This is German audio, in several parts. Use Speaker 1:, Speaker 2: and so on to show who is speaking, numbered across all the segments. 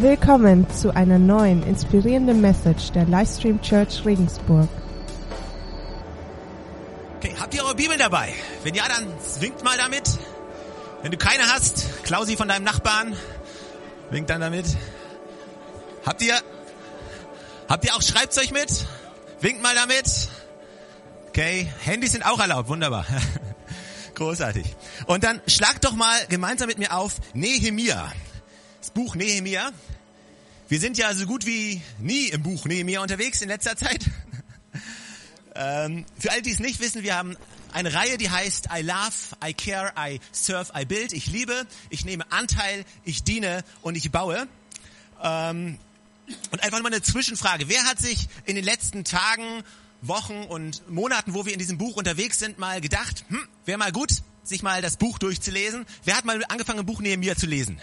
Speaker 1: Willkommen zu einer neuen inspirierenden Message der Livestream Church Regensburg.
Speaker 2: Okay, habt ihr eure Bibel dabei? Wenn ja, dann winkt mal damit. Wenn du keine hast, klau sie von deinem Nachbarn. Winkt dann damit. Habt ihr, habt ihr auch Schreibzeug mit? Winkt mal damit. Okay, Handys sind auch erlaubt. Wunderbar. Großartig. Und dann schlagt doch mal gemeinsam mit mir auf Nehemia. Das Buch Nehemia. Wir sind ja so gut wie nie im Buch Nehemia unterwegs in letzter Zeit. ähm, für alle, die es nicht wissen, wir haben eine Reihe, die heißt I love, I care, I serve, I build. Ich liebe, ich nehme Anteil, ich diene und ich baue. Ähm, und einfach mal eine Zwischenfrage. Wer hat sich in den letzten Tagen, Wochen und Monaten, wo wir in diesem Buch unterwegs sind, mal gedacht, hm, wäre mal gut, sich mal das Buch durchzulesen? Wer hat mal angefangen, ein Buch Nehemia zu lesen?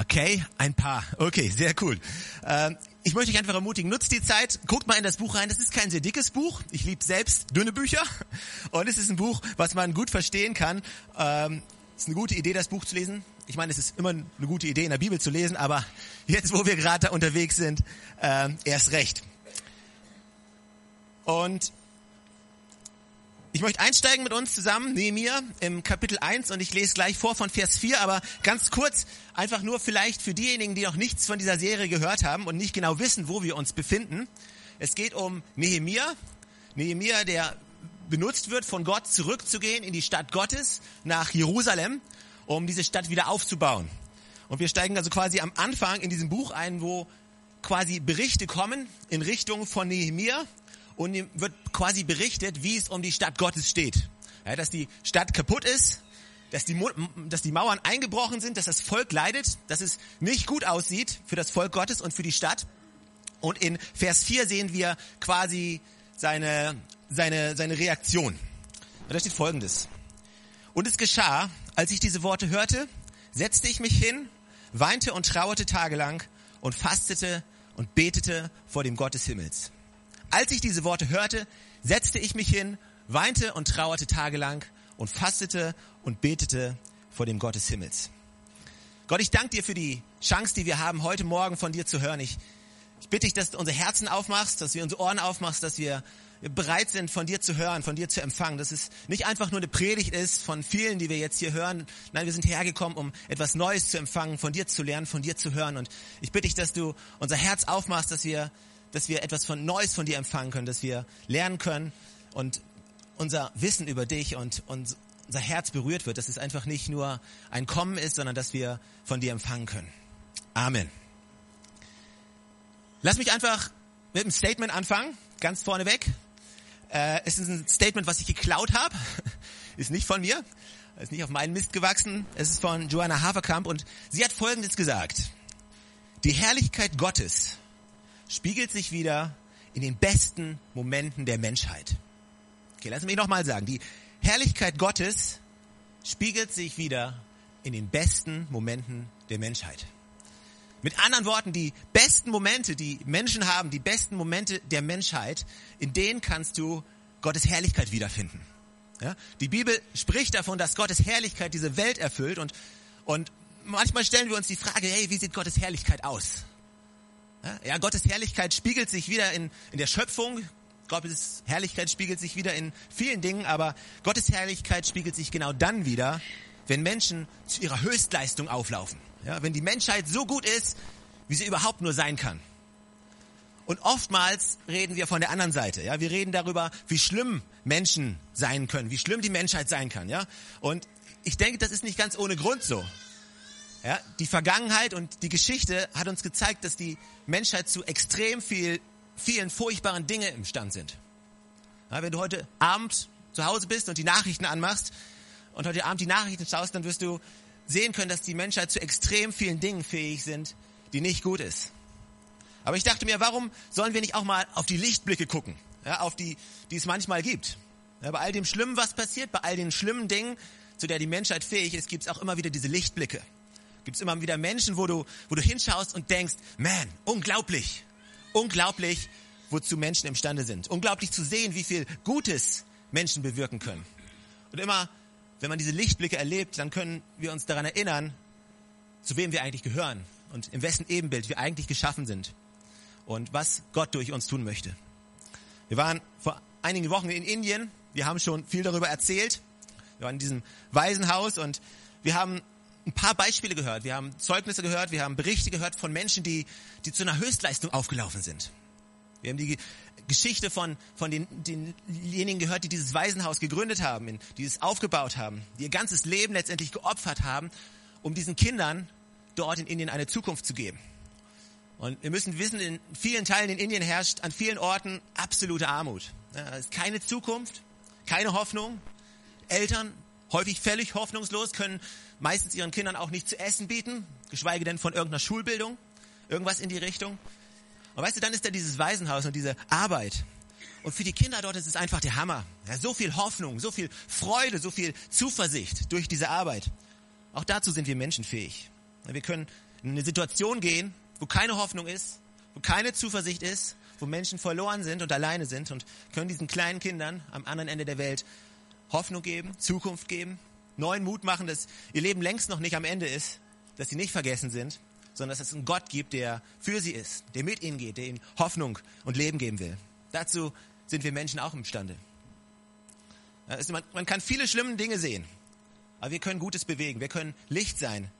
Speaker 2: Okay, ein paar. Okay, sehr cool. Ähm, ich möchte euch einfach ermutigen, nutzt die Zeit, guckt mal in das Buch rein. Das ist kein sehr dickes Buch. Ich liebe selbst dünne Bücher. Und es ist ein Buch, was man gut verstehen kann. Ähm, ist eine gute Idee, das Buch zu lesen. Ich meine, es ist immer eine gute Idee, in der Bibel zu lesen, aber jetzt, wo wir gerade unterwegs sind, äh, erst recht. Und ich möchte einsteigen mit uns zusammen, Nehemiah, im Kapitel 1 und ich lese gleich vor von Vers 4, aber ganz kurz, einfach nur vielleicht für diejenigen, die noch nichts von dieser Serie gehört haben und nicht genau wissen, wo wir uns befinden. Es geht um Nehemiah, Nehemiah, der benutzt wird, von Gott zurückzugehen in die Stadt Gottes, nach Jerusalem, um diese Stadt wieder aufzubauen. Und wir steigen also quasi am Anfang in diesem Buch ein, wo quasi Berichte kommen in Richtung von Nehemiah und ihm wird quasi berichtet, wie es um die Stadt Gottes steht. Ja, dass die Stadt kaputt ist, dass die, dass die Mauern eingebrochen sind, dass das Volk leidet, dass es nicht gut aussieht für das Volk Gottes und für die Stadt. Und in Vers 4 sehen wir quasi seine, seine, seine Reaktion. Und da steht folgendes. Und es geschah, als ich diese Worte hörte, setzte ich mich hin, weinte und trauerte tagelang und fastete und betete vor dem Gott des Himmels. Als ich diese Worte hörte, setzte ich mich hin, weinte und trauerte tagelang und fastete und betete vor dem Gott des Himmels. Gott, ich danke dir für die Chance, die wir haben, heute Morgen von dir zu hören. Ich, ich bitte dich, dass du unsere Herzen aufmachst, dass wir unsere Ohren aufmachst, dass wir bereit sind, von dir zu hören, von dir zu empfangen. Dass es nicht einfach nur eine Predigt ist von vielen, die wir jetzt hier hören. Nein, wir sind hergekommen, um etwas Neues zu empfangen, von dir zu lernen, von dir zu hören. Und ich bitte dich, dass du unser Herz aufmachst, dass wir dass wir etwas von Neues von dir empfangen können, dass wir lernen können und unser Wissen über dich und, und unser Herz berührt wird, dass es einfach nicht nur ein Kommen ist, sondern dass wir von dir empfangen können. Amen. Lass mich einfach mit einem Statement anfangen, ganz vorneweg. Äh, es ist ein Statement, was ich geklaut habe, ist nicht von mir, ist nicht auf meinen Mist gewachsen, es ist von Joanna Haverkamp und sie hat Folgendes gesagt. Die Herrlichkeit Gottes spiegelt sich wieder in den besten Momenten der Menschheit. Okay, lass mich nochmal sagen. Die Herrlichkeit Gottes spiegelt sich wieder in den besten Momenten der Menschheit. Mit anderen Worten, die besten Momente, die Menschen haben, die besten Momente der Menschheit, in denen kannst du Gottes Herrlichkeit wiederfinden. Ja? Die Bibel spricht davon, dass Gottes Herrlichkeit diese Welt erfüllt und, und manchmal stellen wir uns die Frage, hey, wie sieht Gottes Herrlichkeit aus? Ja, Gottes Herrlichkeit spiegelt sich wieder in, in der Schöpfung. Gottes Herrlichkeit spiegelt sich wieder in vielen Dingen, aber Gottes Herrlichkeit spiegelt sich genau dann wieder, wenn Menschen zu ihrer Höchstleistung auflaufen. Ja, wenn die Menschheit so gut ist, wie sie überhaupt nur sein kann. Und oftmals reden wir von der anderen Seite. Ja, wir reden darüber, wie schlimm Menschen sein können, wie schlimm die Menschheit sein kann. Ja, und ich denke, das ist nicht ganz ohne Grund so. Ja, die Vergangenheit und die Geschichte hat uns gezeigt, dass die Menschheit zu extrem viel, vielen furchtbaren Dingen imstand sind. Ja, wenn du heute Abend zu Hause bist und die Nachrichten anmachst und heute Abend die Nachrichten schaust, dann wirst du sehen können, dass die Menschheit zu extrem vielen Dingen fähig sind, die nicht gut ist. Aber ich dachte mir, warum sollen wir nicht auch mal auf die Lichtblicke gucken, ja, auf die, die es manchmal gibt? Ja, bei all dem Schlimmen, was passiert, bei all den schlimmen Dingen, zu der die Menschheit fähig ist, gibt es auch immer wieder diese Lichtblicke gibt es immer wieder Menschen, wo du, wo du hinschaust und denkst, man, unglaublich, unglaublich, wozu Menschen imstande sind. Unglaublich zu sehen, wie viel Gutes Menschen bewirken können. Und immer, wenn man diese Lichtblicke erlebt, dann können wir uns daran erinnern, zu wem wir eigentlich gehören und in wessen Ebenbild wir eigentlich geschaffen sind und was Gott durch uns tun möchte. Wir waren vor einigen Wochen in Indien. Wir haben schon viel darüber erzählt. Wir waren in diesem Waisenhaus und wir haben ein paar Beispiele gehört. Wir haben Zeugnisse gehört. Wir haben Berichte gehört von Menschen, die, die zu einer Höchstleistung aufgelaufen sind. Wir haben die Geschichte von, von den, denjenigen gehört, die dieses Waisenhaus gegründet haben, die es aufgebaut haben, die ihr ganzes Leben letztendlich geopfert haben, um diesen Kindern dort in Indien eine Zukunft zu geben. Und wir müssen wissen, in vielen Teilen in Indien herrscht an vielen Orten absolute Armut. Es ist keine Zukunft, keine Hoffnung. Eltern, häufig völlig hoffnungslos, können meistens ihren Kindern auch nicht zu essen bieten, geschweige denn von irgendeiner Schulbildung, irgendwas in die Richtung. Und weißt du, dann ist da dieses Waisenhaus und diese Arbeit. Und für die Kinder dort ist es einfach der Hammer. Ja, so viel Hoffnung, so viel Freude, so viel Zuversicht durch diese Arbeit. Auch dazu sind wir menschenfähig. Wir können in eine Situation gehen, wo keine Hoffnung ist, wo keine Zuversicht ist, wo Menschen verloren sind und alleine sind und können diesen kleinen Kindern am anderen Ende der Welt Hoffnung geben, Zukunft geben, neuen Mut machen, dass ihr Leben längst noch nicht am Ende ist, dass sie nicht vergessen sind, sondern dass es einen Gott gibt, der für sie ist, der mit ihnen geht, der ihnen Hoffnung und Leben geben will. Dazu sind wir Menschen auch imstande. Man, man kann viele schlimme Dinge sehen, aber wir können Gutes bewegen, wir können Licht sein.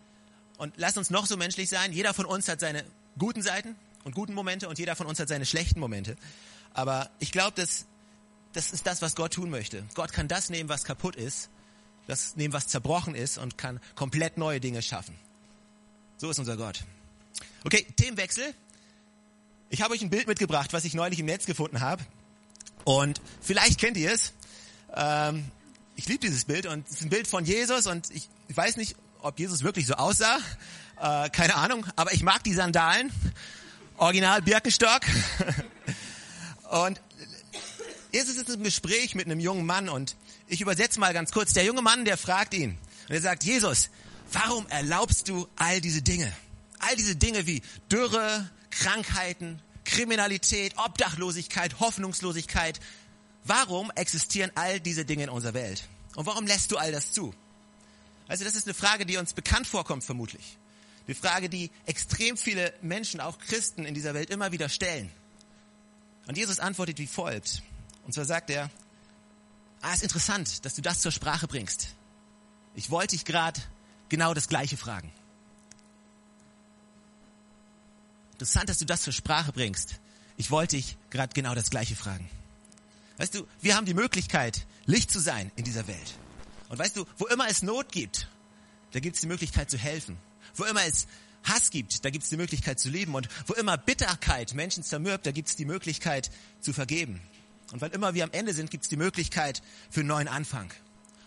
Speaker 2: Und lass uns noch so menschlich sein. Jeder von uns hat seine guten Seiten und guten Momente und jeder von uns hat seine schlechten Momente. Aber ich glaube, dass das ist das, was Gott tun möchte. Gott kann das nehmen, was kaputt ist, das nehmen, was zerbrochen ist und kann komplett neue Dinge schaffen. So ist unser Gott. Okay, Themenwechsel. Ich habe euch ein Bild mitgebracht, was ich neulich im Netz gefunden habe. Und vielleicht kennt ihr es. Ähm, ich liebe dieses Bild und es ist ein Bild von Jesus und ich, weiß nicht, ob Jesus wirklich so aussah. Äh, keine Ahnung, aber ich mag die Sandalen. Original Birkenstock. und Jesus ist im Gespräch mit einem jungen Mann und ich übersetze mal ganz kurz. Der junge Mann, der fragt ihn und er sagt, Jesus, warum erlaubst du all diese Dinge? All diese Dinge wie Dürre, Krankheiten, Kriminalität, Obdachlosigkeit, Hoffnungslosigkeit. Warum existieren all diese Dinge in unserer Welt? Und warum lässt du all das zu? Also das ist eine Frage, die uns bekannt vorkommt vermutlich. Die Frage, die extrem viele Menschen, auch Christen in dieser Welt immer wieder stellen. Und Jesus antwortet wie folgt. Und zwar sagt er, ah, ist interessant, dass du das zur Sprache bringst. Ich wollte dich gerade genau das Gleiche fragen. Interessant, dass du das zur Sprache bringst. Ich wollte dich gerade genau das Gleiche fragen. Weißt du, wir haben die Möglichkeit, Licht zu sein in dieser Welt. Und weißt du, wo immer es Not gibt, da gibt es die Möglichkeit zu helfen. Wo immer es Hass gibt, da gibt es die Möglichkeit zu lieben. Und wo immer Bitterkeit Menschen zermürbt, da gibt es die Möglichkeit zu vergeben. Und wann immer wir am Ende sind, gibt es die Möglichkeit für einen neuen Anfang.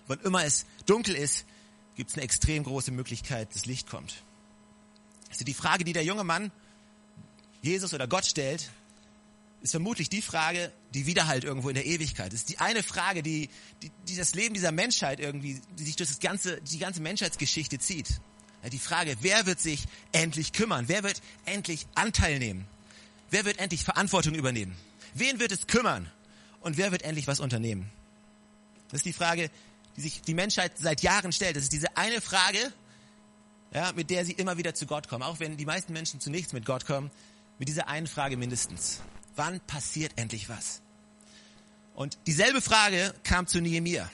Speaker 2: Wann immer es dunkel ist, gibt es eine extrem große Möglichkeit, dass Licht kommt. Also die Frage, die der junge Mann Jesus oder Gott stellt, ist vermutlich die Frage, die Widerhalt irgendwo in der Ewigkeit. Das ist die eine Frage, die, die, die das Leben dieser Menschheit irgendwie, die sich durch das ganze, die ganze Menschheitsgeschichte zieht. Die Frage, wer wird sich endlich kümmern? Wer wird endlich Anteil nehmen? Wer wird endlich Verantwortung übernehmen? Wen wird es kümmern? Und wer wird endlich was unternehmen? Das ist die Frage, die sich die Menschheit seit Jahren stellt. Das ist diese eine Frage, ja, mit der sie immer wieder zu Gott kommen. Auch wenn die meisten Menschen zu nichts mit Gott kommen, mit dieser einen Frage mindestens. Wann passiert endlich was? Und dieselbe Frage kam zu Nehemiah.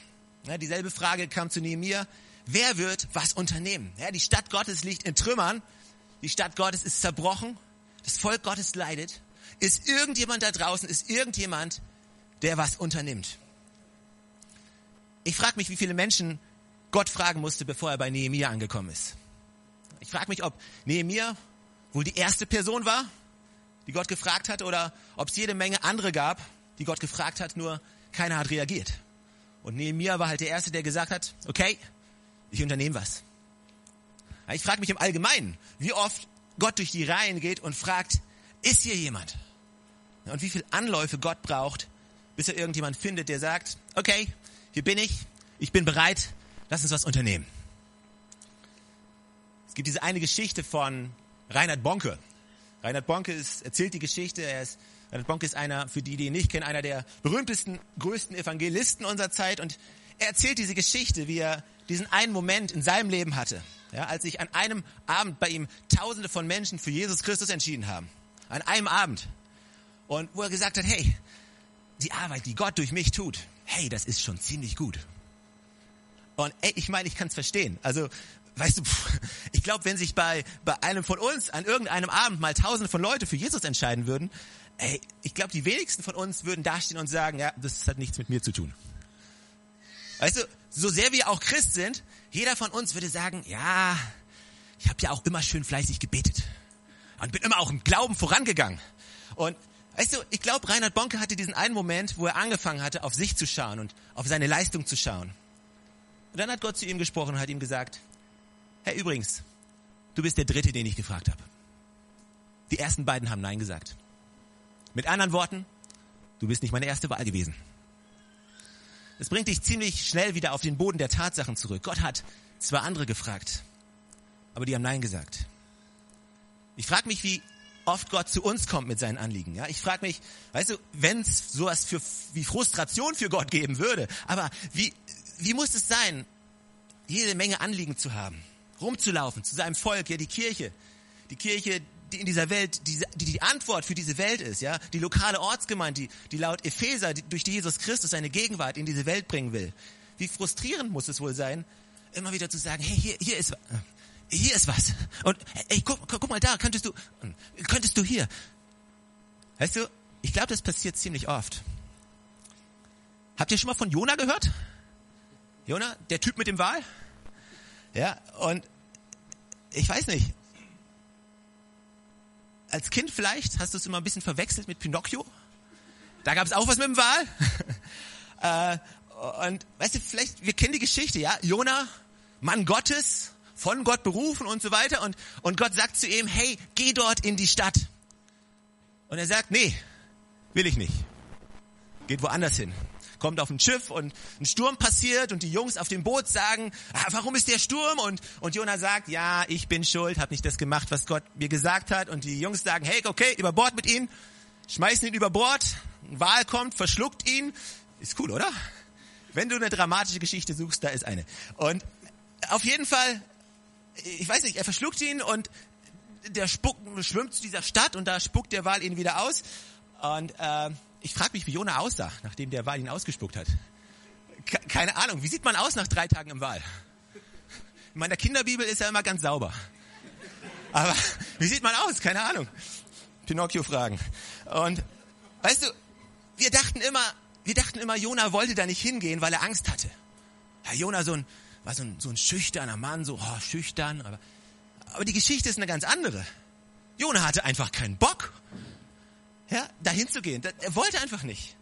Speaker 2: Ja, dieselbe Frage kam zu Nehemiah. Wer wird was unternehmen? Ja, die Stadt Gottes liegt in Trümmern. Die Stadt Gottes ist zerbrochen. Das Volk Gottes leidet. Ist irgendjemand da draußen, ist irgendjemand, der was unternimmt? Ich frage mich, wie viele Menschen Gott fragen musste, bevor er bei Nehemiah angekommen ist. Ich frage mich, ob Nehemiah wohl die erste Person war, die Gott gefragt hat, oder ob es jede Menge andere gab, die Gott gefragt hat, nur keiner hat reagiert. Und Nehemiah war halt der Erste, der gesagt hat, okay, ich unternehme was. Ich frage mich im Allgemeinen, wie oft Gott durch die Reihen geht und fragt, ist hier jemand? Und wie viel Anläufe Gott braucht, bis er irgendjemand findet, der sagt, okay, hier bin ich, ich bin bereit, lass uns was unternehmen. Es gibt diese eine Geschichte von Reinhard Bonke. Reinhard Bonke ist, erzählt die Geschichte. Er ist, Reinhard Bonke ist einer, für die, die ihn nicht kennen, einer der berühmtesten, größten Evangelisten unserer Zeit. Und er erzählt diese Geschichte, wie er diesen einen Moment in seinem Leben hatte. Ja, als sich an einem Abend bei ihm Tausende von Menschen für Jesus Christus entschieden haben. An einem Abend. Und wo er gesagt hat, hey, die Arbeit, die Gott durch mich tut, hey, das ist schon ziemlich gut. Und ey, ich meine, ich kann es verstehen. Also, weißt du, ich glaube, wenn sich bei, bei einem von uns an irgendeinem Abend mal tausende von Leute für Jesus entscheiden würden, ey, ich glaube, die wenigsten von uns würden dastehen und sagen, ja, das hat nichts mit mir zu tun. Weißt du, so sehr wir auch Christ sind, jeder von uns würde sagen, ja, ich habe ja auch immer schön fleißig gebetet und bin immer auch im Glauben vorangegangen. Und weißt du, ich glaube, Reinhard Bonke hatte diesen einen Moment, wo er angefangen hatte, auf sich zu schauen und auf seine Leistung zu schauen. Und dann hat Gott zu ihm gesprochen und hat ihm gesagt, Herr, übrigens, du bist der Dritte, den ich gefragt habe. Die ersten beiden haben Nein gesagt. Mit anderen Worten, du bist nicht meine erste Wahl gewesen. Es bringt dich ziemlich schnell wieder auf den Boden der Tatsachen zurück. Gott hat zwei andere gefragt, aber die haben Nein gesagt. Ich frage mich, wie oft Gott zu uns kommt mit seinen Anliegen. Ja, ich frage mich, weißt du, wenn es sowas für wie Frustration für Gott geben würde, aber wie wie muss es sein, jede Menge Anliegen zu haben, rumzulaufen zu seinem Volk, ja die Kirche, die Kirche, die in dieser Welt, die, die Antwort für diese Welt ist, ja, die lokale Ortsgemeinde, die, die laut Epheser, die, durch die Jesus Christus seine Gegenwart in diese Welt bringen will. Wie frustrierend muss es wohl sein, immer wieder zu sagen, hey, hier, hier ist, hier ist was. Und, ey, guck, guck, mal da, könntest du, könntest du hier. Weißt du, ich glaube, das passiert ziemlich oft. Habt ihr schon mal von Jona gehört? Jona, der Typ mit dem Wal? Ja, und ich weiß nicht, als Kind vielleicht hast du es immer ein bisschen verwechselt mit Pinocchio. Da gab es auch was mit dem Wal. äh, und weißt du, vielleicht, wir kennen die Geschichte, ja? Jona, Mann Gottes, von Gott berufen und so weiter. Und, und Gott sagt zu ihm, hey, geh dort in die Stadt. Und er sagt, nee, will ich nicht. Geht woanders hin kommt auf ein Schiff und ein Sturm passiert und die Jungs auf dem Boot sagen, ah, warum ist der Sturm? Und, und Jonah sagt, ja, ich bin schuld, habe nicht das gemacht, was Gott mir gesagt hat. Und die Jungs sagen, hey, okay, über Bord mit ihm, schmeißen ihn über Bord, ein Wal kommt, verschluckt ihn. Ist cool, oder? Wenn du eine dramatische Geschichte suchst, da ist eine. Und auf jeden Fall, ich weiß nicht, er verschluckt ihn und der Spuck schwimmt zu dieser Stadt und da spuckt der Wal ihn wieder aus. Und äh, ich frage mich, wie Jona aussah, nachdem der Wal ihn ausgespuckt hat. Keine Ahnung. Wie sieht man aus nach drei Tagen im Wal? In meiner Kinderbibel ist er immer ganz sauber. Aber wie sieht man aus? Keine Ahnung. Pinocchio fragen. Und weißt du, wir dachten immer, wir dachten immer, Jona wollte da nicht hingehen, weil er Angst hatte. Ja, Jona so ein, war so ein, so ein schüchterner Mann, so oh, schüchtern. Aber, aber die Geschichte ist eine ganz andere. Jona hatte einfach keinen Bock ja, dahin zu gehen. Er wollte einfach nicht.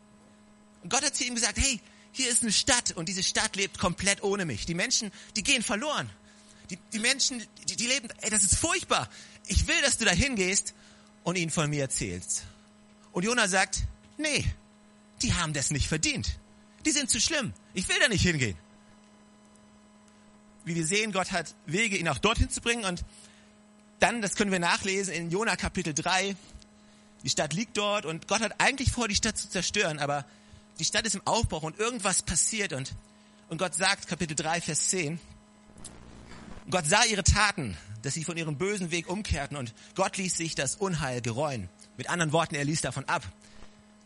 Speaker 2: Und Gott hat zu ihm gesagt, hey, hier ist eine Stadt und diese Stadt lebt komplett ohne mich. Die Menschen, die gehen verloren. Die, die Menschen, die, die leben, ey, das ist furchtbar. Ich will, dass du dahin gehst und ihnen von mir erzählst. Und Jona sagt, nee, die haben das nicht verdient. Die sind zu schlimm. Ich will da nicht hingehen. Wie wir sehen, Gott hat Wege, ihn auch dorthin zu bringen und dann, das können wir nachlesen in Jona Kapitel 3, die Stadt liegt dort und Gott hat eigentlich vor, die Stadt zu zerstören, aber die Stadt ist im Aufbruch und irgendwas passiert und, und Gott sagt, Kapitel 3, Vers 10, Gott sah ihre Taten, dass sie von ihrem bösen Weg umkehrten und Gott ließ sich das Unheil gereuen. Mit anderen Worten, er ließ davon ab,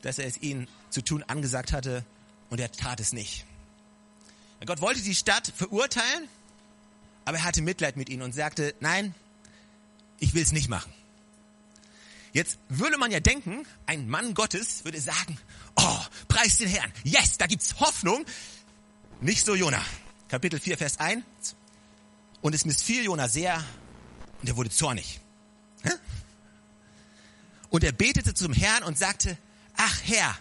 Speaker 2: dass er es ihnen zu tun angesagt hatte und er tat es nicht. Gott wollte die Stadt verurteilen, aber er hatte Mitleid mit ihnen und sagte, nein, ich will es nicht machen. Jetzt würde man ja denken, ein Mann Gottes würde sagen, oh, preis den Herrn, yes, da gibt's Hoffnung. Nicht so Jona. Kapitel 4, Vers 1. Und es missfiel Jona sehr und er wurde zornig. Und er betete zum Herrn und sagte, ach Herr,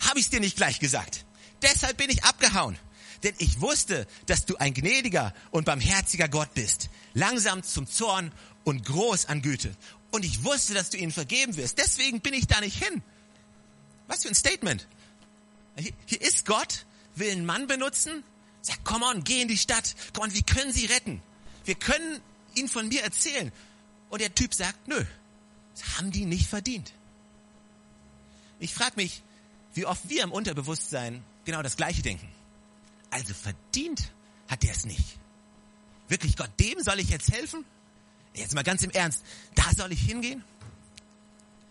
Speaker 2: habe ich's dir nicht gleich gesagt? Deshalb bin ich abgehauen. Denn ich wusste, dass du ein gnädiger und barmherziger Gott bist, langsam zum Zorn und groß an Güte und ich wusste, dass du ihnen vergeben wirst. Deswegen bin ich da nicht hin. Was für ein Statement. Hier, ist Gott, will einen Mann benutzen, sagt, komm on, geh in die Stadt. Komm on, wir können sie retten. Wir können ihn von mir erzählen. Und der Typ sagt, nö, das haben die nicht verdient. Ich frage mich, wie oft wir im Unterbewusstsein genau das Gleiche denken. Also verdient hat der es nicht. Wirklich Gott, dem soll ich jetzt helfen? Jetzt mal ganz im Ernst, da soll ich hingehen?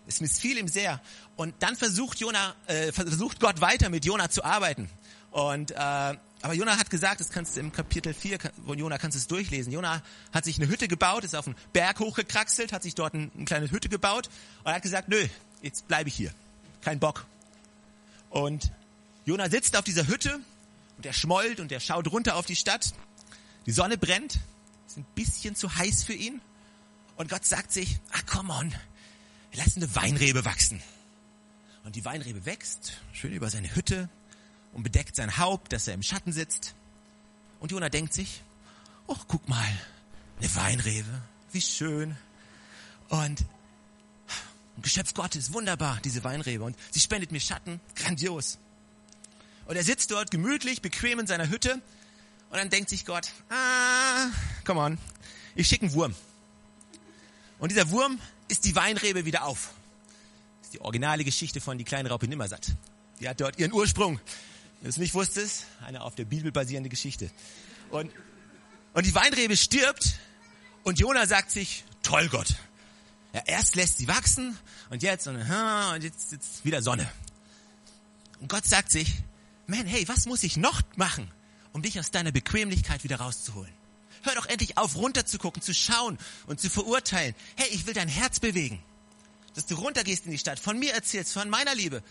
Speaker 2: Es missfiel ihm sehr. Und dann versucht Jona, äh, versucht Gott weiter mit Jona zu arbeiten. Und äh, aber Jona hat gesagt, das kannst du im Kapitel 4 von Jona kannst du es durchlesen. Jona hat sich eine Hütte gebaut, ist auf einen Berg hochgekraxelt, hat sich dort ein, eine kleine Hütte gebaut und hat gesagt, nö, jetzt bleibe ich hier. Kein Bock. Und Jona sitzt auf dieser Hütte und er schmollt und er schaut runter auf die Stadt. Die Sonne brennt, ist ein bisschen zu heiß für ihn. Und Gott sagt sich, ah, come on, lass eine Weinrebe wachsen. Und die Weinrebe wächst, schön über seine Hütte und bedeckt sein Haupt, dass er im Schatten sitzt. Und Jona denkt sich, oh, guck mal, eine Weinrebe, wie schön. Und ein Geschöpf Gottes, wunderbar, diese Weinrebe. Und sie spendet mir Schatten, grandios. Und er sitzt dort gemütlich, bequem in seiner Hütte. Und dann denkt sich Gott, ah, come on, ich schicke einen Wurm. Und dieser Wurm ist die Weinrebe wieder auf. Das ist die originale Geschichte von die kleine Raupe Nimmersatt. Die hat dort ihren Ursprung. Wenn du es nicht wusstest, eine auf der Bibel basierende Geschichte. Und, und die Weinrebe stirbt und Jona sagt sich, toll Gott. Ja, erst lässt sie wachsen und jetzt und, und jetzt, jetzt wieder Sonne. Und Gott sagt sich, man, hey, was muss ich noch machen, um dich aus deiner Bequemlichkeit wieder rauszuholen? Hör doch endlich auf, runterzugucken, zu schauen und zu verurteilen. Hey, ich will dein Herz bewegen. Dass du runtergehst in die Stadt, von mir erzählst, von meiner Liebe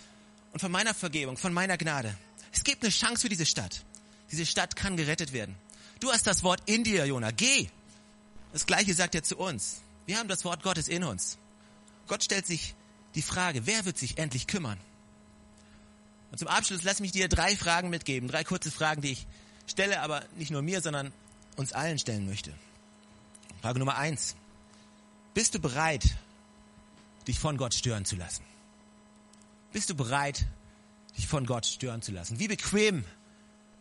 Speaker 2: und von meiner Vergebung, von meiner Gnade. Es gibt eine Chance für diese Stadt. Diese Stadt kann gerettet werden. Du hast das Wort in dir, Jona. Geh. Das Gleiche sagt er zu uns. Wir haben das Wort Gottes in uns. Gott stellt sich die Frage, wer wird sich endlich kümmern? Und zum Abschluss lass mich dir drei Fragen mitgeben, drei kurze Fragen, die ich stelle, aber nicht nur mir, sondern uns allen stellen möchte. Frage Nummer eins. Bist du bereit, dich von Gott stören zu lassen? Bist du bereit, dich von Gott stören zu lassen? Wie bequem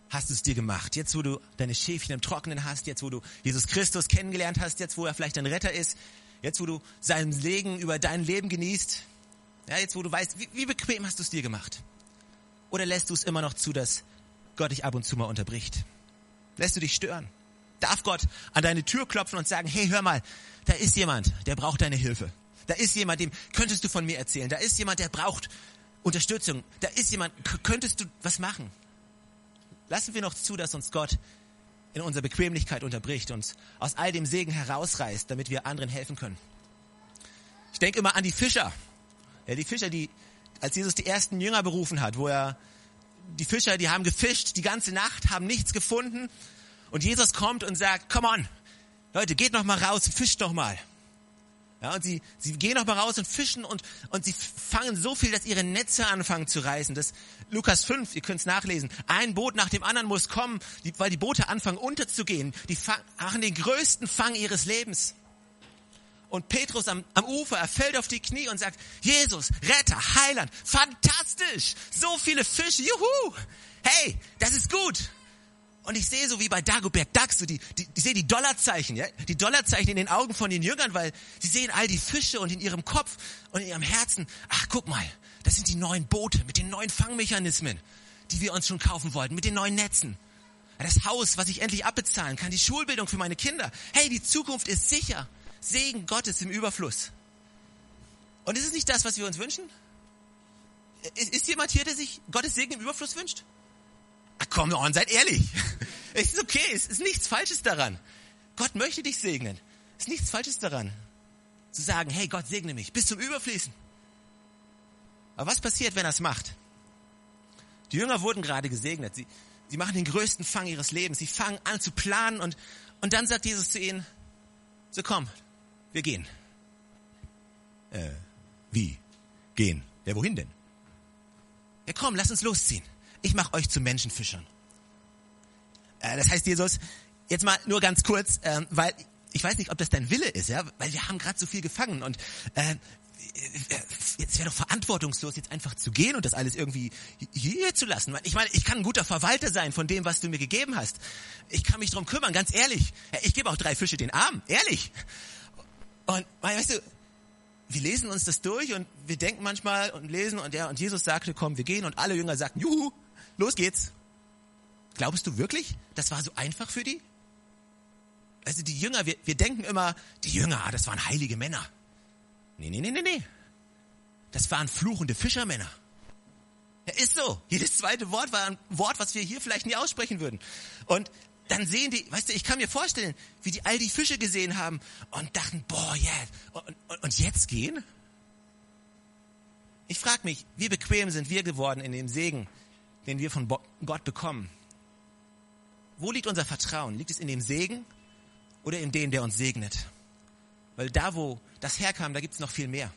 Speaker 2: hast du es dir gemacht? Jetzt, wo du deine Schäfchen im Trockenen hast, jetzt, wo du Jesus Christus kennengelernt hast, jetzt, wo er vielleicht dein Retter ist, jetzt, wo du seinen Segen über dein Leben genießt, ja, jetzt, wo du weißt, wie, wie bequem hast du es dir gemacht? Oder lässt du es immer noch zu, dass Gott dich ab und zu mal unterbricht? Lässt du dich stören? darf Gott an deine Tür klopfen und sagen, hey, hör mal, da ist jemand, der braucht deine Hilfe. Da ist jemand, dem könntest du von mir erzählen. Da ist jemand, der braucht Unterstützung. Da ist jemand, könntest du was machen? Lassen wir noch zu, dass uns Gott in unserer Bequemlichkeit unterbricht und aus all dem Segen herausreißt, damit wir anderen helfen können. Ich denke immer an die Fischer. Ja, die Fischer, die, als Jesus die ersten Jünger berufen hat, wo er, die Fischer, die haben gefischt die ganze Nacht, haben nichts gefunden und Jesus kommt und sagt, come on, Leute, geht noch mal raus, fischt noch mal. Ja, und sie, sie gehen noch mal raus und fischen und, und sie fangen so viel, dass ihre Netze anfangen zu reißen. Das Lukas 5, ihr könnt es nachlesen. Ein Boot nach dem anderen muss kommen, die, weil die Boote anfangen unterzugehen. Die machen den größten Fang ihres Lebens. Und Petrus am, am Ufer, er fällt auf die Knie und sagt, Jesus, Retter, Heiland, fantastisch, so viele Fische, juhu, hey, das ist gut. Und ich sehe so wie bei Dagobert Duck, so die, die, ich sehe die Dollarzeichen, ja, die Dollarzeichen in den Augen von den Jüngern, weil sie sehen all die Fische und in ihrem Kopf und in ihrem Herzen, ach guck mal, das sind die neuen Boote mit den neuen Fangmechanismen, die wir uns schon kaufen wollten, mit den neuen Netzen. Das Haus, was ich endlich abbezahlen kann, die Schulbildung für meine Kinder. Hey, die Zukunft ist sicher. Segen Gottes im Überfluss. Und ist es nicht das, was wir uns wünschen? Ist jemand hier, der sich Gottes Segen im Überfluss wünscht? Ach, komm on, seid ehrlich. Es ist okay, es ist nichts Falsches daran. Gott möchte dich segnen. Es ist nichts Falsches daran. Zu sagen, hey Gott, segne mich bis zum Überfließen. Aber was passiert, wenn er es macht? Die Jünger wurden gerade gesegnet. Sie, sie machen den größten Fang ihres Lebens. Sie fangen an zu planen und, und dann sagt Jesus zu ihnen, so komm, wir gehen. Äh, wie? Gehen? Ja, wohin denn? Ja, komm, lass uns losziehen ich mache euch zu Menschenfischern. Äh, das heißt, Jesus, jetzt mal nur ganz kurz, äh, weil ich weiß nicht, ob das dein Wille ist, ja, weil wir haben gerade so viel gefangen und äh, jetzt wäre doch verantwortungslos, jetzt einfach zu gehen und das alles irgendwie hier zu lassen. Ich meine, ich kann ein guter Verwalter sein von dem, was du mir gegeben hast. Ich kann mich drum kümmern, ganz ehrlich. Ich gebe auch drei Fische den Arm, ehrlich. Und weißt du, wir lesen uns das durch und wir denken manchmal und lesen und ja, und Jesus sagte, komm, wir gehen und alle Jünger sagten, juhu, los geht's. Glaubst du wirklich, das war so einfach für die? Also die Jünger, wir, wir denken immer, die Jünger, das waren heilige Männer. Nee, nee, nee, nee, nee. Das waren fluchende Fischermänner. Ja, ist so. Jedes zweite Wort war ein Wort, was wir hier vielleicht nie aussprechen würden. Und dann sehen die, weißt du, ich kann mir vorstellen, wie die all die Fische gesehen haben und dachten, boah, yeah. Und, und, und jetzt gehen? Ich frage mich, wie bequem sind wir geworden in dem Segen, den wir von Gott bekommen? Wo liegt unser Vertrauen? Liegt es in dem Segen oder in dem, der uns segnet? Weil da, wo das herkam, da gibt es noch viel mehr.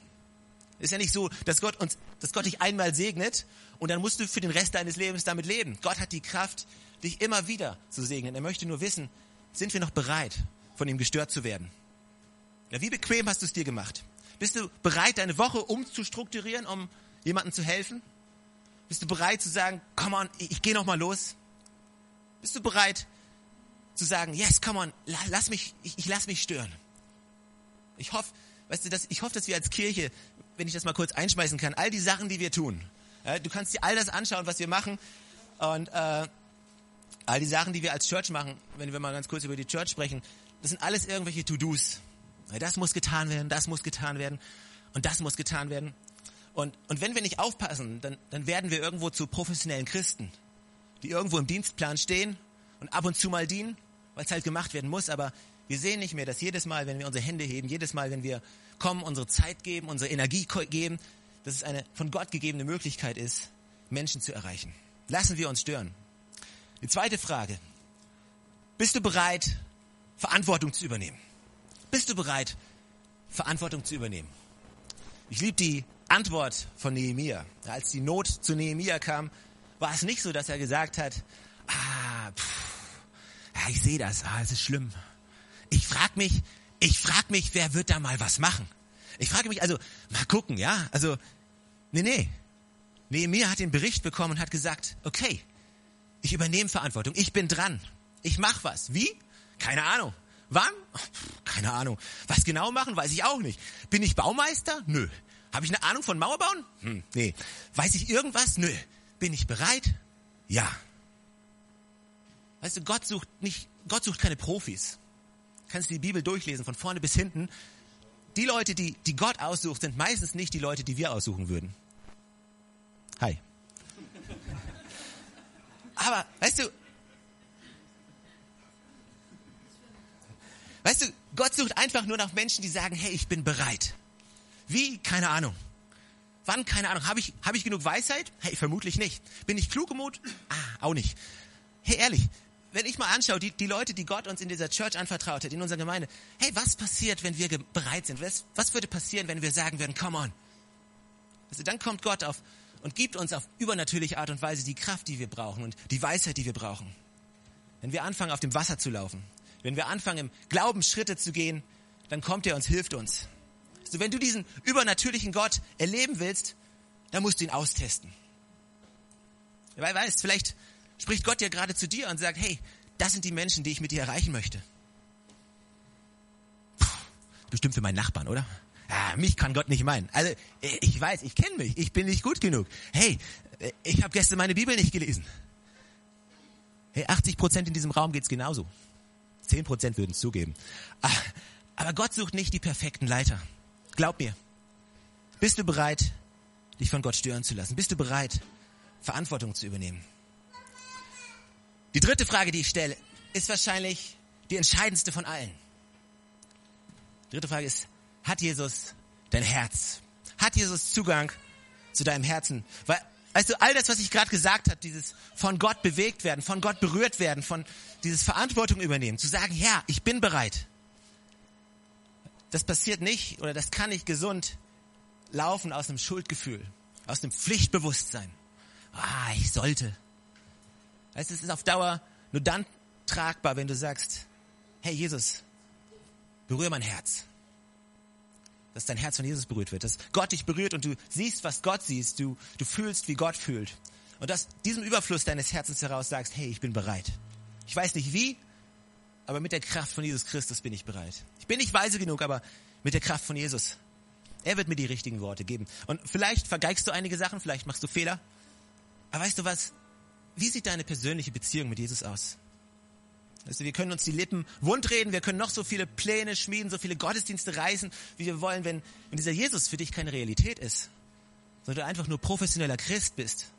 Speaker 2: Ist ja nicht so, dass Gott uns, dass Gott dich einmal segnet und dann musst du für den Rest deines Lebens damit leben. Gott hat die Kraft, dich immer wieder zu segnen. Er möchte nur wissen, sind wir noch bereit, von ihm gestört zu werden? Ja, wie bequem hast du es dir gemacht? Bist du bereit, deine Woche umzustrukturieren, um jemandem zu helfen? Bist du bereit zu sagen, come on, ich, ich gehe noch mal los? Bist du bereit zu sagen, yes, come on, lass mich, ich, ich lass mich stören? Ich hoffe, weißt du, dass, ich hoffe, dass wir als Kirche, wenn ich das mal kurz einschmeißen kann, all die Sachen, die wir tun, ja, du kannst dir all das anschauen, was wir machen und äh, all die Sachen, die wir als Church machen, wenn wir mal ganz kurz über die Church sprechen, das sind alles irgendwelche To-Dos. Das muss getan werden, das muss getan werden und das muss getan werden. Und, und wenn wir nicht aufpassen, dann, dann werden wir irgendwo zu professionellen Christen, die irgendwo im Dienstplan stehen und ab und zu mal dienen, weil es halt gemacht werden muss. Aber wir sehen nicht mehr, dass jedes Mal, wenn wir unsere Hände heben, jedes Mal, wenn wir kommen, unsere Zeit geben, unsere Energie geben, dass es eine von Gott gegebene Möglichkeit ist, Menschen zu erreichen. Lassen wir uns stören. Die zweite Frage. Bist du bereit, Verantwortung zu übernehmen? Bist du bereit, Verantwortung zu übernehmen? Ich liebe die Antwort von Nehemia. Als die Not zu Nehemia kam, war es nicht so, dass er gesagt hat, ah, pff, ja, ich sehe das, ah, es ist schlimm. Ich frag mich, ich frag mich, wer wird da mal was machen? Ich frage mich, also, mal gucken, ja, also, nee, nee. Nehemia hat den Bericht bekommen und hat gesagt, okay, ich übernehme Verantwortung, ich bin dran, ich mach was. Wie? Keine Ahnung. Wann? Keine Ahnung. Was genau machen, weiß ich auch nicht. Bin ich Baumeister? Nö. Habe ich eine Ahnung von Mauerbauen? Hm, nee. Weiß ich irgendwas? Nö. Bin ich bereit? Ja. Weißt du, Gott sucht nicht, Gott sucht keine Profis. Kannst du die Bibel durchlesen, von vorne bis hinten. Die Leute, die, die Gott aussucht, sind meistens nicht die Leute, die wir aussuchen würden. Aber, weißt du, Weißt du, Gott sucht einfach nur nach Menschen, die sagen, hey, ich bin bereit. Wie? Keine Ahnung. Wann? Keine Ahnung. Habe ich, hab ich genug Weisheit? Hey, vermutlich nicht. Bin ich klug im Mut? Ah, auch nicht. Hey, ehrlich, wenn ich mal anschaue, die, die Leute, die Gott uns in dieser Church anvertraut hat, in unserer Gemeinde, hey, was passiert, wenn wir bereit sind? Was, was würde passieren, wenn wir sagen würden, come on? Also dann kommt Gott auf und gibt uns auf übernatürliche Art und Weise die Kraft, die wir brauchen und die Weisheit, die wir brauchen. Wenn wir anfangen, auf dem Wasser zu laufen, wenn wir anfangen, im Glauben Schritte zu gehen, dann kommt er und hilft uns. Also wenn du diesen übernatürlichen Gott erleben willst, dann musst du ihn austesten. Weil weißt, vielleicht spricht Gott ja gerade zu dir und sagt, hey, das sind die Menschen, die ich mit dir erreichen möchte. Puh, bestimmt für meinen Nachbarn, oder? Ja, mich kann Gott nicht meinen. Also ich weiß, ich kenne mich, ich bin nicht gut genug. Hey, ich habe gestern meine Bibel nicht gelesen. Hey, 80 Prozent in diesem Raum geht's genauso. Zehn Prozent würden es zugeben. Ah, aber Gott sucht nicht die perfekten Leiter. Glaub mir. Bist du bereit, dich von Gott stören zu lassen? Bist du bereit, Verantwortung zu übernehmen? Die dritte Frage, die ich stelle, ist wahrscheinlich die entscheidendste von allen. Die dritte Frage ist, hat Jesus dein Herz? Hat Jesus Zugang zu deinem Herzen? Weil Weißt du, all das, was ich gerade gesagt habe, dieses von Gott bewegt werden, von Gott berührt werden, von dieses Verantwortung übernehmen, zu sagen, ja, ich bin bereit. Das passiert nicht oder das kann nicht gesund laufen aus einem Schuldgefühl, aus einem Pflichtbewusstsein. Ah, ich sollte. Weißt du, es ist auf Dauer nur dann tragbar, wenn du sagst, hey Jesus, berühre mein Herz dass dein Herz von Jesus berührt wird, dass Gott dich berührt und du siehst, was Gott siehst, du, du fühlst, wie Gott fühlt. Und dass diesem Überfluss deines Herzens heraus sagst, hey, ich bin bereit. Ich weiß nicht wie, aber mit der Kraft von Jesus Christus bin ich bereit. Ich bin nicht weise genug, aber mit der Kraft von Jesus. Er wird mir die richtigen Worte geben. Und vielleicht vergeigst du einige Sachen, vielleicht machst du Fehler. Aber weißt du was? Wie sieht deine persönliche Beziehung mit Jesus aus? Also wir können uns die Lippen wundreden, wir können noch so viele Pläne schmieden, so viele Gottesdienste reißen, wie wir wollen, wenn, wenn dieser Jesus für dich keine Realität ist, sondern du einfach nur professioneller Christ bist,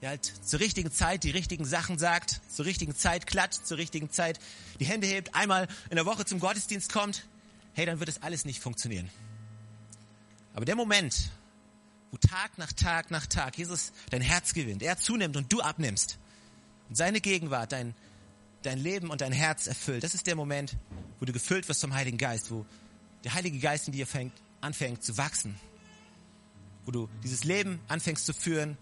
Speaker 2: der halt zur richtigen Zeit die richtigen Sachen sagt, zur richtigen Zeit klatscht, zur richtigen Zeit die Hände hebt, einmal in der Woche zum Gottesdienst kommt, hey, dann wird das alles nicht funktionieren. Aber der Moment, wo Tag nach Tag nach Tag Jesus dein Herz gewinnt, er zunimmt und du abnimmst und seine Gegenwart dein, dein Leben und dein Herz erfüllt, das ist der Moment, wo du gefüllt wirst vom Heiligen Geist, wo der Heilige Geist in dir fängt, anfängt zu wachsen, wo du dieses Leben anfängst zu führen,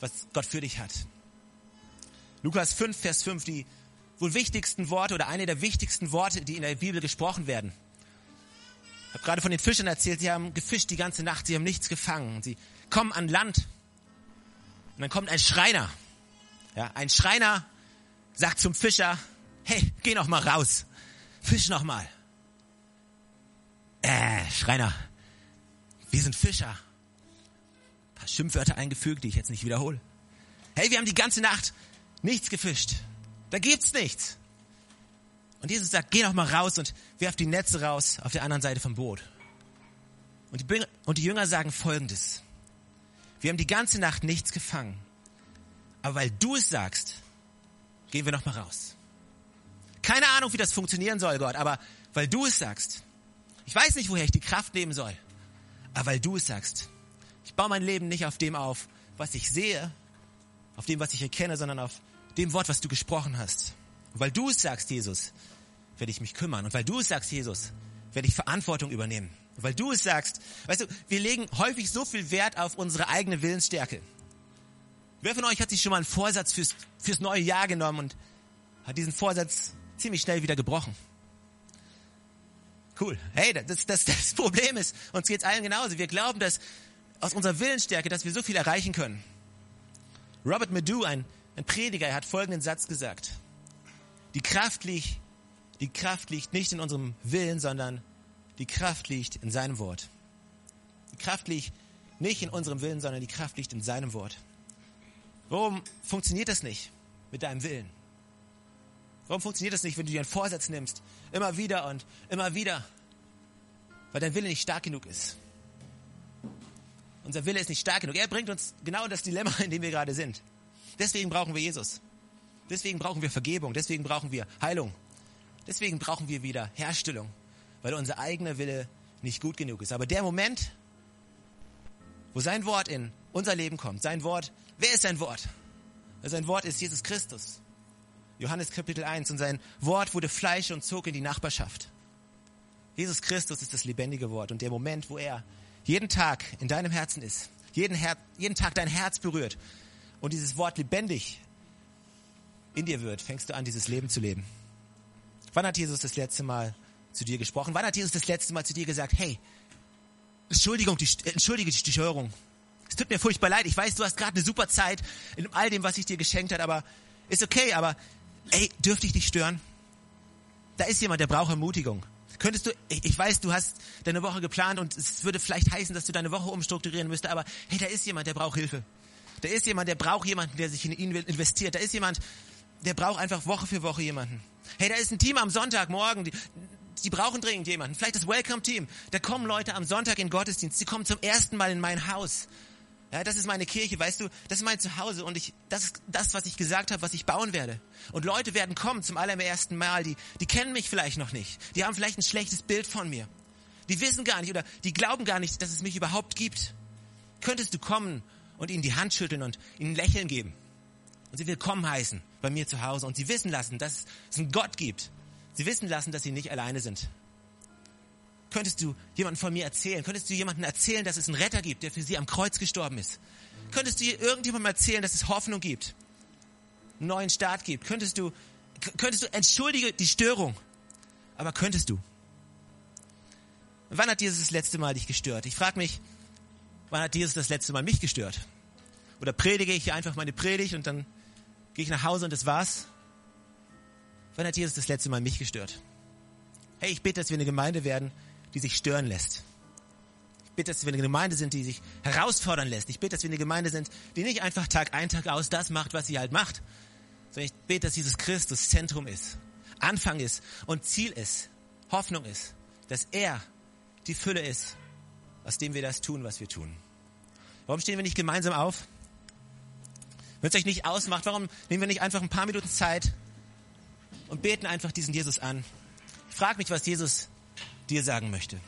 Speaker 2: was Gott für dich hat. Lukas 5, Vers 5, die wohl wichtigsten Worte oder eine der wichtigsten Worte, die in der Bibel gesprochen werden. Ich habe gerade von den Fischern erzählt, sie haben gefischt die ganze Nacht, sie haben nichts gefangen. Sie kommen an Land und dann kommt ein Schreiner. Ja, ein Schreiner sagt zum Fischer, hey, geh noch mal raus, fisch noch mal. Äh, Schreiner, wir sind Fischer. Ein paar Schimpfwörter eingefügt, die ich jetzt nicht wiederhole. Hey, wir haben die ganze Nacht nichts gefischt. Da gibt's nichts. Und Jesus sagt, geh noch mal raus und werf die Netze raus auf der anderen Seite vom Boot. Und die, und die Jünger sagen folgendes. Wir haben die ganze Nacht nichts gefangen. Aber weil du es sagst, gehen wir noch mal raus. Keine Ahnung, wie das funktionieren soll, Gott, aber weil du es sagst. Ich weiß nicht, woher ich die Kraft nehmen soll. Aber weil du es sagst. Ich baue mein Leben nicht auf dem auf, was ich sehe, auf dem, was ich erkenne, sondern auf dem Wort, was du gesprochen hast. Und weil du es sagst, Jesus, werde ich mich kümmern. Und weil du es sagst, Jesus, werde ich Verantwortung übernehmen. Und weil du es sagst, weißt du, wir legen häufig so viel Wert auf unsere eigene Willensstärke. Wer von euch hat sich schon mal einen Vorsatz fürs, fürs neue Jahr genommen und hat diesen Vorsatz ziemlich schnell wieder gebrochen? Cool. Hey, das, das, das Problem ist, uns geht's allen genauso. Wir glauben, dass aus unserer Willensstärke, dass wir so viel erreichen können. Robert Medu, ein, ein Prediger, er hat folgenden Satz gesagt. Die Kraft liegt, die Kraft liegt nicht in unserem Willen, sondern die Kraft liegt in seinem Wort. Die Kraft liegt nicht in unserem Willen, sondern die Kraft liegt in seinem Wort. Warum funktioniert das nicht mit deinem Willen? Warum funktioniert das nicht, wenn du dir einen Vorsatz nimmst? Immer wieder und immer wieder. Weil dein Wille nicht stark genug ist. Unser Wille ist nicht stark genug. Er bringt uns genau das Dilemma, in dem wir gerade sind. Deswegen brauchen wir Jesus. Deswegen brauchen wir Vergebung. Deswegen brauchen wir Heilung. Deswegen brauchen wir wieder Herstellung. Weil unser eigener Wille nicht gut genug ist. Aber der Moment, wo sein Wort in unser Leben kommt, sein Wort, wer ist sein Wort? Sein Wort ist Jesus Christus. Johannes Kapitel 1. Und sein Wort wurde Fleisch und zog in die Nachbarschaft. Jesus Christus ist das lebendige Wort. Und der Moment, wo er jeden Tag in deinem Herzen ist, jeden, Her jeden Tag dein Herz berührt und dieses Wort lebendig in dir wird, fängst du an, dieses Leben zu leben. Wann hat Jesus das letzte Mal zu dir gesprochen? Wann hat Jesus das letzte Mal zu dir gesagt, hey, Entschuldigung, die, entschuldige die Störung. Es tut mir furchtbar leid. Ich weiß, du hast gerade eine super Zeit in all dem, was ich dir geschenkt habe, aber ist okay, aber ey, dürfte ich dich stören? Da ist jemand, der braucht Ermutigung. Könntest du, ich weiß, du hast deine Woche geplant und es würde vielleicht heißen, dass du deine Woche umstrukturieren müsste, aber hey, da ist jemand, der braucht Hilfe. Da ist jemand, der braucht jemanden, der sich in ihn investiert. Da ist jemand, der braucht einfach Woche für Woche jemanden. Hey, da ist ein Team am Sonntagmorgen, die, die brauchen dringend jemanden. Vielleicht das Welcome-Team. Da kommen Leute am Sonntag in Gottesdienst. Sie kommen zum ersten Mal in mein Haus. Ja, das ist meine Kirche, weißt du, das ist mein Zuhause und ich, das ist das, was ich gesagt habe, was ich bauen werde. Und Leute werden kommen zum allerersten Mal, die, die kennen mich vielleicht noch nicht. Die haben vielleicht ein schlechtes Bild von mir. Die wissen gar nicht oder die glauben gar nicht, dass es mich überhaupt gibt. Könntest du kommen und ihnen die Hand schütteln und ihnen Lächeln geben? Und sie willkommen heißen bei mir zu Hause und sie wissen lassen, dass es einen Gott gibt. Sie wissen lassen, dass sie nicht alleine sind. Könntest du jemanden von mir erzählen? Könntest du jemanden erzählen, dass es einen Retter gibt, der für sie am Kreuz gestorben ist? Könntest du irgendjemandem erzählen, dass es Hoffnung gibt? Einen neuen Start gibt? Könntest du, könntest du, entschuldige die Störung, aber könntest du? Wann hat Jesus das letzte Mal dich gestört? Ich frage mich, wann hat Jesus das letzte Mal mich gestört? Oder predige ich hier einfach meine Predigt und dann gehe ich nach Hause und das war's? Wann hat Jesus das letzte Mal mich gestört? Hey, ich bete, dass wir eine Gemeinde werden, die sich stören lässt. Ich bitte, dass wir eine Gemeinde sind, die sich herausfordern lässt. Ich bitte, dass wir eine Gemeinde sind, die nicht einfach Tag ein, Tag aus das macht, was sie halt macht, sondern ich bete, dass Jesus Christus Zentrum ist. Anfang ist und Ziel ist, Hoffnung ist, dass er die Fülle ist, aus dem wir das tun, was wir tun. Warum stehen wir nicht gemeinsam auf? Wenn es euch nicht ausmacht, warum nehmen wir nicht einfach ein paar Minuten Zeit und beten einfach diesen Jesus an? Ich frage mich, was Jesus dir sagen möchte.